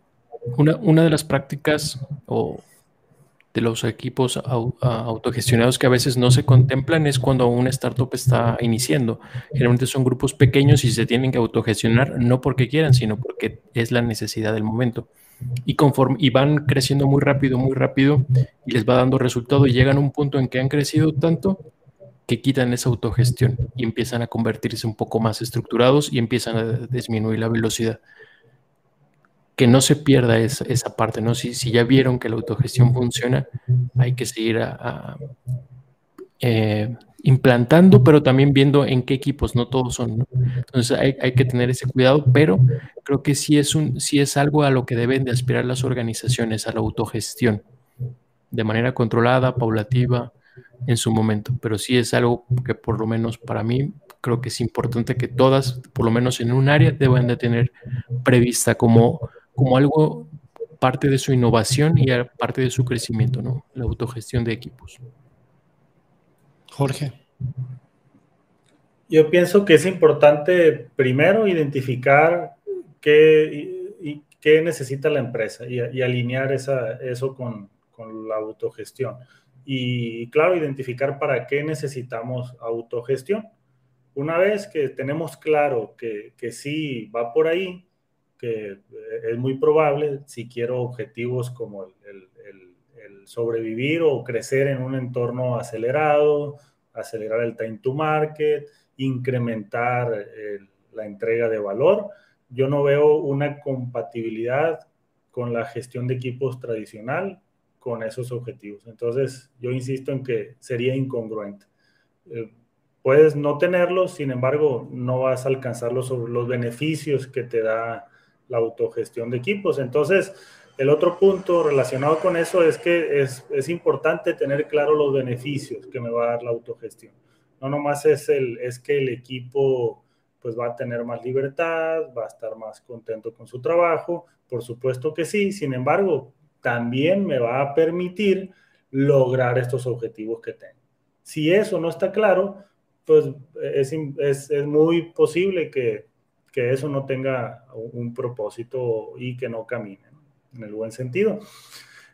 una, una, de las prácticas o de los equipos autogestionados que a veces no se contemplan es cuando una startup está iniciando. Generalmente son grupos pequeños y se tienen que autogestionar no porque quieran, sino porque es la necesidad del momento. Y, conforme, y van creciendo muy rápido, muy rápido, y les va dando resultado y llegan a un punto en que han crecido tanto que quitan esa autogestión y empiezan a convertirse un poco más estructurados y empiezan a disminuir la velocidad que no se pierda esa, esa parte, ¿no? Si, si, ya vieron que la autogestión funciona, hay que seguir eh, implantando, pero también viendo en qué equipos, no todos son, Entonces hay, hay, que tener ese cuidado, pero creo que sí es, un, sí es algo a lo que deben de aspirar las organizaciones, a la autogestión, de manera controlada, paulativa, en su momento, pero sí es algo que por lo menos para mí creo que es importante que todas, por lo menos en un área, deben de tener prevista como como algo parte de su innovación y parte de su crecimiento, ¿no? La autogestión de equipos. Jorge. Yo pienso que es importante primero identificar qué, y, qué necesita la empresa y, alinear esa, eso con, con, la autogestión. Y claro, identificar para qué necesitamos autogestión. Una vez que tenemos claro que, que sí va por ahí, que eh, es muy probable si quiero objetivos como el, sobrevivir o crecer en un entorno acelerado, acelerar el time to market, incrementar la entrega de valor. Yo no veo una compatibilidad con la gestión de equipos tradicional con esos objetivos. Entonces, yo insisto en que sería incongruente. Eh, puedes no tenerlos, sin embargo, no vas a alcanzar los, los beneficios que te da la autogestión de equipos. Entonces, el otro punto relacionado con eso es que es, importante tener claro los beneficios que me va a dar la autogestión. No nomás es, el, es que el equipo pues va a tener más libertad, va a estar más contento con su trabajo, por supuesto que sí, sin embargo, también me va a permitir lograr estos objetivos que tengo. Si eso no está claro, pues es, es, es muy posible que que eso no tenga un propósito y que no camine en el buen sentido.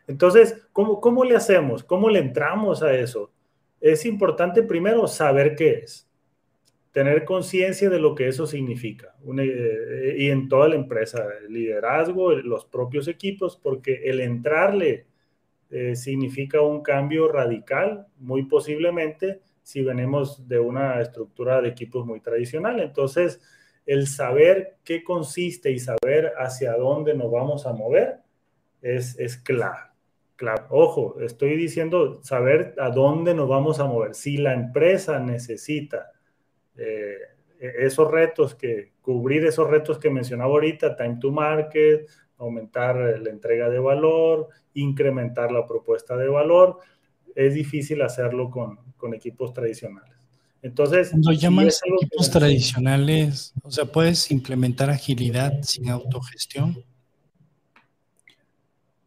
Entonces, ¿cómo, ¿cómo le hacemos? ¿Cómo le entramos a eso? Es importante primero saber qué es. tener conciencia de lo que eso significa. Eh, y en toda la empresa, el liderazgo, los propios equipos, porque el entrarle eh, significa un cambio radical, muy posiblemente, si venimos de una estructura de equipos muy tradicional. Entonces, el saber qué consiste y saber hacia dónde nos vamos a mover es, es clave. Claro, ojo, estoy diciendo saber a dónde nos vamos a mover. Si la empresa necesita eh, esos retos que, cubrir esos retos que mencionaba ahorita, time to market, aumentar la entrega de valor, incrementar la propuesta de valor, es difícil hacerlo con, con equipos tradicionales. Entonces, cuando llamas equipos tradicionales, o sea, puedes implementar agilidad sin autogestión.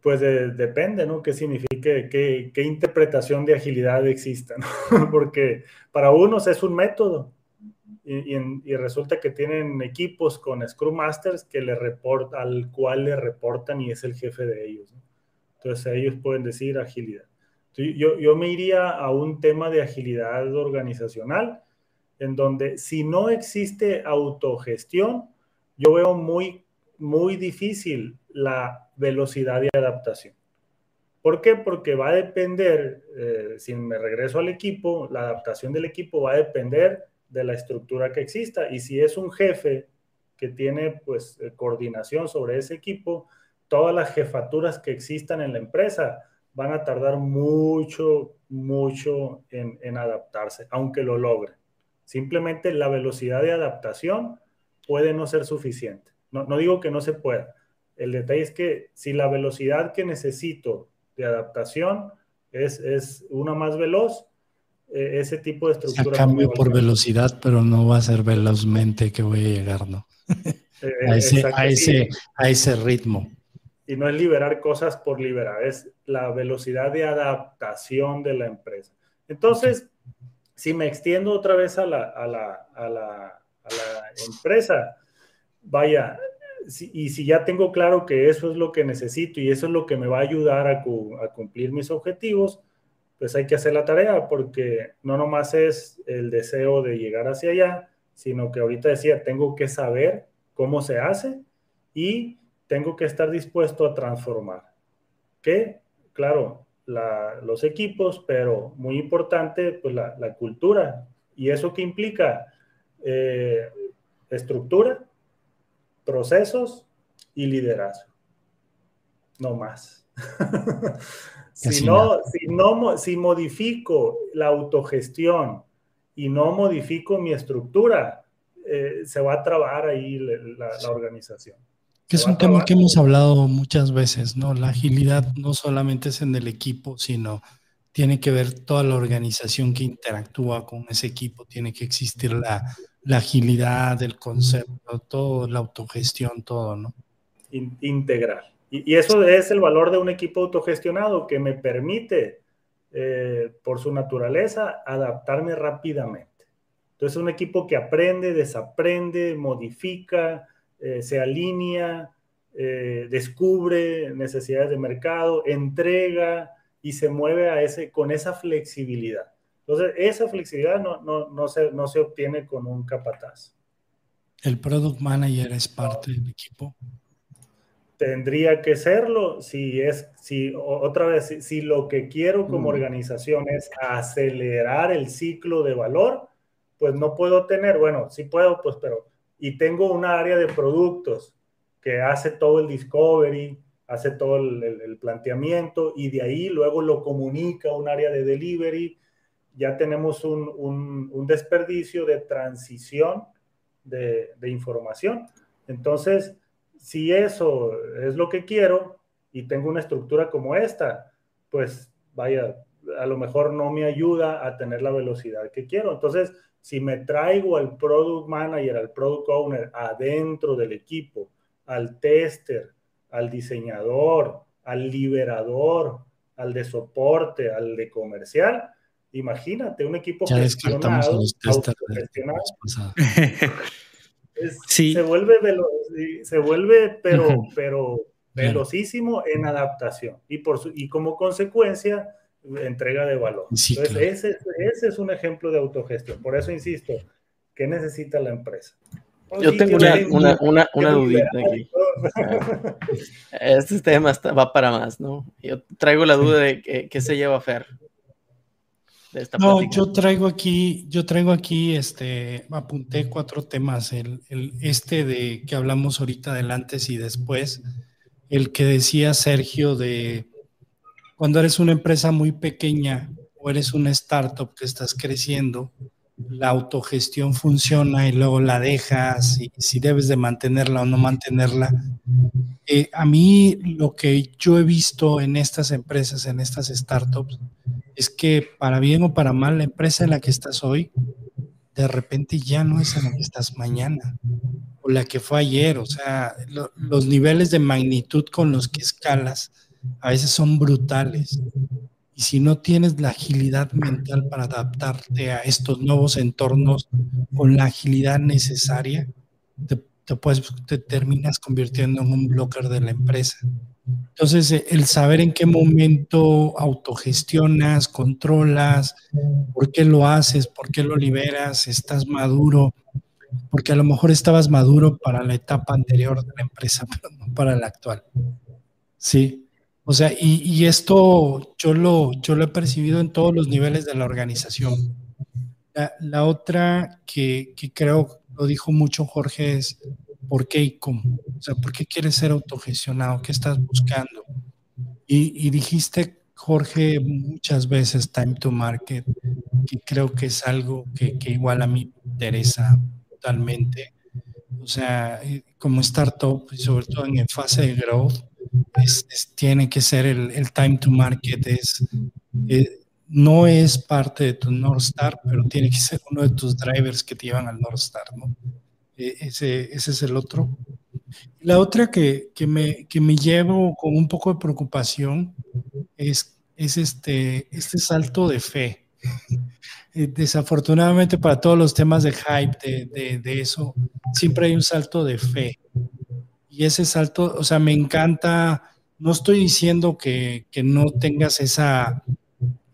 Pues depende, ¿no? ¿Qué significa, qué, qué, interpretación de agilidad exista, ¿no? Porque para unos es un método y, y, resulta que tienen equipos con Scrum Masters que le report, al cual le reportan y es el jefe de ellos, ¿no? Entonces ellos pueden decir agilidad. Yo, yo me iría a un tema de agilidad organizacional en donde si no existe autogestión, yo veo muy, muy difícil la velocidad de adaptación. ¿Por qué? Porque va a depender, eh, si me regreso al equipo, la adaptación del equipo va a depender de la estructura que exista. Y si es un jefe que tiene pues eh, coordinación sobre ese equipo, todas las jefaturas que existan en la empresa van a tardar mucho, mucho en, en adaptarse, aunque lo logren. Simplemente la velocidad de adaptación puede no ser suficiente. No, no digo que no se pueda, el detalle es que si la velocidad que necesito de adaptación es, es una más veloz, eh, ese tipo de estructura... cambio por velocidad, pero no va a ser velozmente que voy a llegar, ¿no? Eh, a, ese, a, ese, a ese ritmo. Y no es liberar cosas por liberar, es la velocidad de adaptación de la empresa. Entonces, si me extiendo otra vez a la, a la, a la, a empresa, vaya, y si ya tengo claro que eso es lo que necesito y eso es lo que me va a ayudar a, cumplir mis objetivos, pues hay que hacer la tarea porque no nomás es el deseo de llegar hacia allá, sino que ahorita decía, tengo que saber cómo se hace y tengo que estar dispuesto a transformar. Que, claro, los equipos, pero muy importante, pues la, cultura. ¿Y eso qué implica? Eh, estructura, procesos y liderazgo. No más. si, no, si, no, si modifico la autogestión y no modifico mi estructura, eh, se va a trabar ahí la, organización. Que es un tema que hemos hablado muchas veces, ¿no? La agilidad no solamente es en el equipo, sino tiene que ver toda la organización que interactúa con ese equipo, tiene que existir la, la agilidad, el concepto, todo, la autogestión, todo, ¿no? integral. Y, eso es el valor de un equipo autogestionado que me permite, eh, por su naturaleza, adaptarme rápidamente. Entonces, es un equipo que aprende, desaprende, modifica, eh, se alinea, eh, descubre necesidades de mercado, entrega y se mueve a ese, con esa flexibilidad. Entonces, esa flexibilidad no, no, no, se, no se obtiene con un capataz. ¿El product manager es parte del equipo? Tendría que serlo si es, si otra vez, si, lo que quiero como mm. organización es acelerar el ciclo de valor, pues no puedo tener, bueno, sí puedo, pues, pero, y tengo un área de productos que hace todo el discovery, hace todo el, planteamiento y de ahí luego lo comunica a un área de delivery ya tenemos un, desperdicio de transición de, información. Entonces, si eso es lo que quiero y tengo una estructura como esta, pues vaya, a lo mejor no me ayuda a tener la velocidad que quiero. Entonces, si me traigo al product manager, al product owner adentro del equipo, al tester, al diseñador, al liberador, al de soporte, al de comercial, Imagínate un equipo ya gestionado, sí. Se vuelve, se vuelve pero, pero velocísimo en adaptación. Y, por su, y como consecuencia entrega de valor. Entonces, ese, ese, es un ejemplo de autogestión. Por eso insisto, ¿Qué necesita la empresa? Yo tengo una, una, una, dudita aquí. Este tema va para más, ¿no? Yo traigo la duda de qué, se lleva a Fer. no, yo traigo aquí, yo traigo aquí, este, apunté cuatro temas. El, el, este de que hablamos ahorita del antes y después, el que decía Sergio de cuando eres una empresa muy pequeña o eres una startup que estás creciendo, la autogestión funciona y luego la dejas y si debes de mantenerla o no mantenerla. Eh, a mí lo que yo he visto en estas empresas, en estas startups, es que para bien o para mal, la empresa en la que estás hoy, de repente ya no es en la que estás mañana o la que fue ayer. O sea, los niveles de magnitud con los que escalas a veces son brutales. Y si no tienes la agilidad mental para adaptarte a estos nuevos entornos con la agilidad necesaria, te, te terminas convirtiendo en un blocker de la empresa. Entonces, eh, el saber en qué momento autogestionas, controlas, por qué lo haces, por qué lo liberas, estás maduro, porque a lo mejor estabas maduro para la etapa anterior de la empresa, pero no para la actual. Sí. O sea, y, esto yo lo, yo lo he percibido en todos los niveles de la organización. La, otra que, creo lo dijo mucho Jorge es ¿por qué y cómo? O sea, ¿por qué quieres ser autogestionado? ¿Qué estás buscando? Y, dijiste, Jorge, muchas veces time to market, que creo que es algo que, que igual a mí me interesa totalmente. O sea, eh, como startup, y sobre todo en fase de growth, tiene que ser el, time to market, es, eh, no es parte de tu North Star, pero tiene que ser uno de tus drivers que te llevan al North Star, ¿no? E, ese, ese, es el otro. La otra que, que, me, que me llevo con un poco de preocupación es, es este, este salto de fe. Eh, desafortunadamente para todos los temas de hype, de, de, de eso, siempre hay un salto de fe y ese salto, o sea, me encanta, no estoy diciendo que, no tengas esa,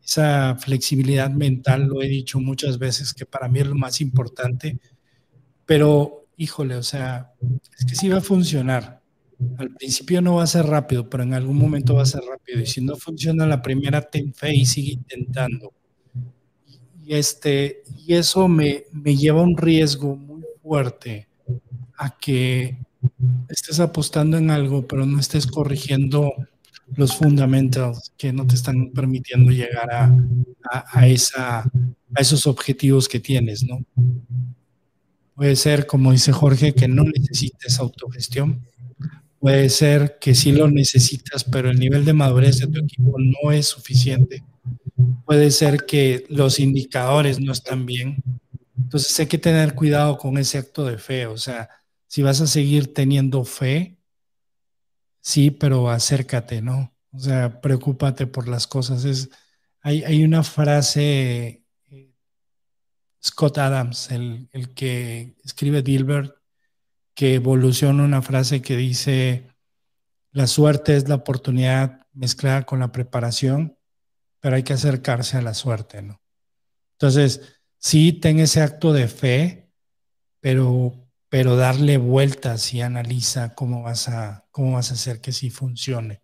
esa flexibilidad mental, lo he dicho muchas veces, que para mí es lo más importante, pero híjole, o sea, es que sí va a funcionar. Al principio no va a ser rápido, pero en algún momento va a ser rápido. Y si no funciona la primera, ten fe y sigue intentando. Y, este, y eso me, me lleva a un riesgo muy fuerte a que estés apostando en algo, pero no estés corrigiendo los fundamentos que no te están permitiendo llegar a, a esos objetivos que tienes, ¿no? Puede ser, como dice Jorge, que no necesites autogestión. Puede ser que sí lo necesitas, pero el nivel de madurez de tu equipo no es suficiente. Puede ser que los indicadores no están bien. Entonces hay que tener cuidado con ese acto de fe. O sea, si vas a seguir teniendo fe, sí, pero acércate, ¿no? O sea, preocúpate por las cosas. Es, hay, hay una frase, eh, Scott Adams, el, el que escribe Dilbert, que evoluciona una frase que dice, la suerte es la oportunidad mezclada con la preparación, pero hay que acercarse a la suerte, ¿no? Entonces, sí, ten ese acto de fe, pero pero darle vueltas y analiza cómo vas a, cómo vas a hacer que sí funcione.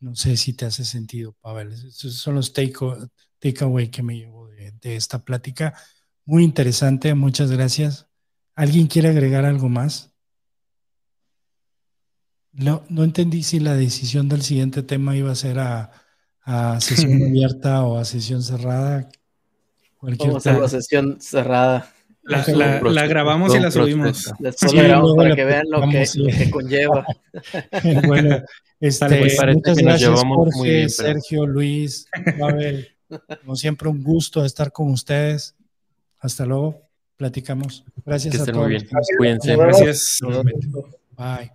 No sé si te hace sentido, Pavel. Esos son los takeaway que me llevo de, esta plática. Muy interesante, muchas gracias. ¿Alguien quiere agregar algo más? No, no entendí si la decisión del siguiente tema iba a ser a, sesión abierta o a sesión cerrada. Vamos a sesión cerrada. La, grabamos y la subimos. La grabamos para que vean lo que, conlleva. bueno, este, pues muchas gracias Jorge, Sergio, Luis, Pavel. Como siempre, un gusto estar con ustedes. Hasta luego. Platicamos. Gracias a todos. Muy bien. Cuídense. Gracias. Bye.